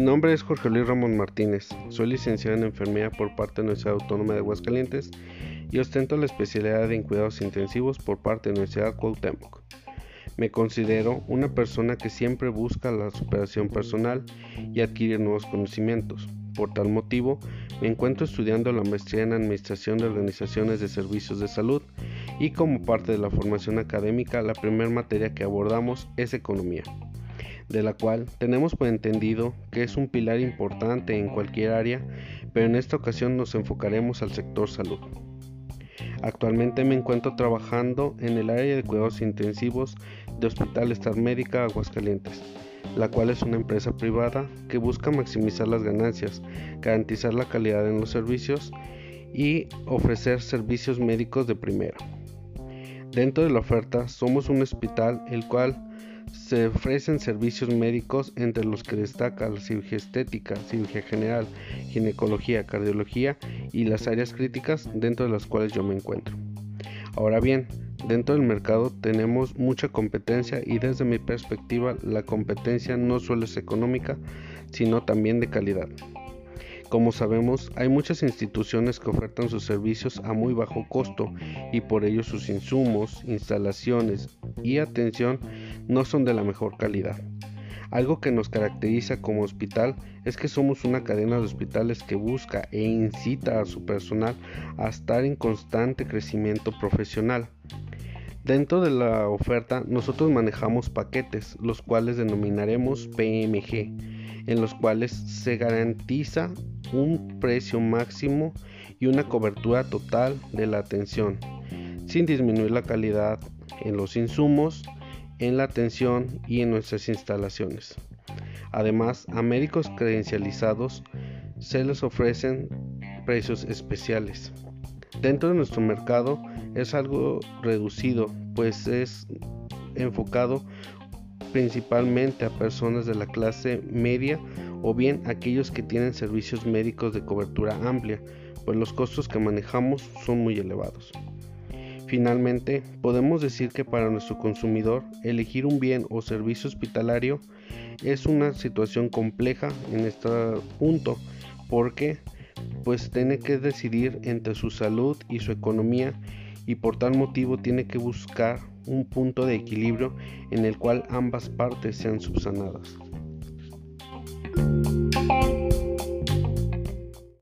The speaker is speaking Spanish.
nombre es Jorge Luis Ramón Martínez. Soy licenciado en enfermería por parte de la Universidad Autónoma de Aguascalientes y ostento la especialidad en cuidados intensivos por parte de la Universidad Cuauhtémoc. Me considero una persona que siempre busca la superación personal y adquirir nuevos conocimientos. Por tal motivo, me encuentro estudiando la maestría en Administración de Organizaciones de Servicios de Salud y como parte de la formación académica, la primera materia que abordamos es Economía de la cual tenemos por entendido que es un pilar importante en cualquier área, pero en esta ocasión nos enfocaremos al sector salud. Actualmente me encuentro trabajando en el área de cuidados intensivos de Hospital Star Médica Aguascalientes, la cual es una empresa privada que busca maximizar las ganancias, garantizar la calidad en los servicios y ofrecer servicios médicos de primera. Dentro de la oferta somos un hospital el cual se ofrecen servicios médicos entre los que destaca la cirugía estética, cirugía general, ginecología, cardiología y las áreas críticas dentro de las cuales yo me encuentro. Ahora bien, dentro del mercado tenemos mucha competencia y desde mi perspectiva la competencia no solo es económica, sino también de calidad. Como sabemos, hay muchas instituciones que ofertan sus servicios a muy bajo costo y por ello sus insumos, instalaciones y atención no son de la mejor calidad. Algo que nos caracteriza como hospital es que somos una cadena de hospitales que busca e incita a su personal a estar en constante crecimiento profesional. Dentro de la oferta nosotros manejamos paquetes, los cuales denominaremos PMG, en los cuales se garantiza un precio máximo y una cobertura total de la atención, sin disminuir la calidad en los insumos, en la atención y en nuestras instalaciones. Además, a médicos credencializados se les ofrecen precios especiales. Dentro de nuestro mercado es algo reducido, pues es enfocado principalmente a personas de la clase media o bien aquellos que tienen servicios médicos de cobertura amplia, pues los costos que manejamos son muy elevados. Finalmente, podemos decir que para nuestro consumidor elegir un bien o servicio hospitalario es una situación compleja en este punto porque pues tiene que decidir entre su salud y su economía y por tal motivo tiene que buscar un punto de equilibrio en el cual ambas partes sean subsanadas.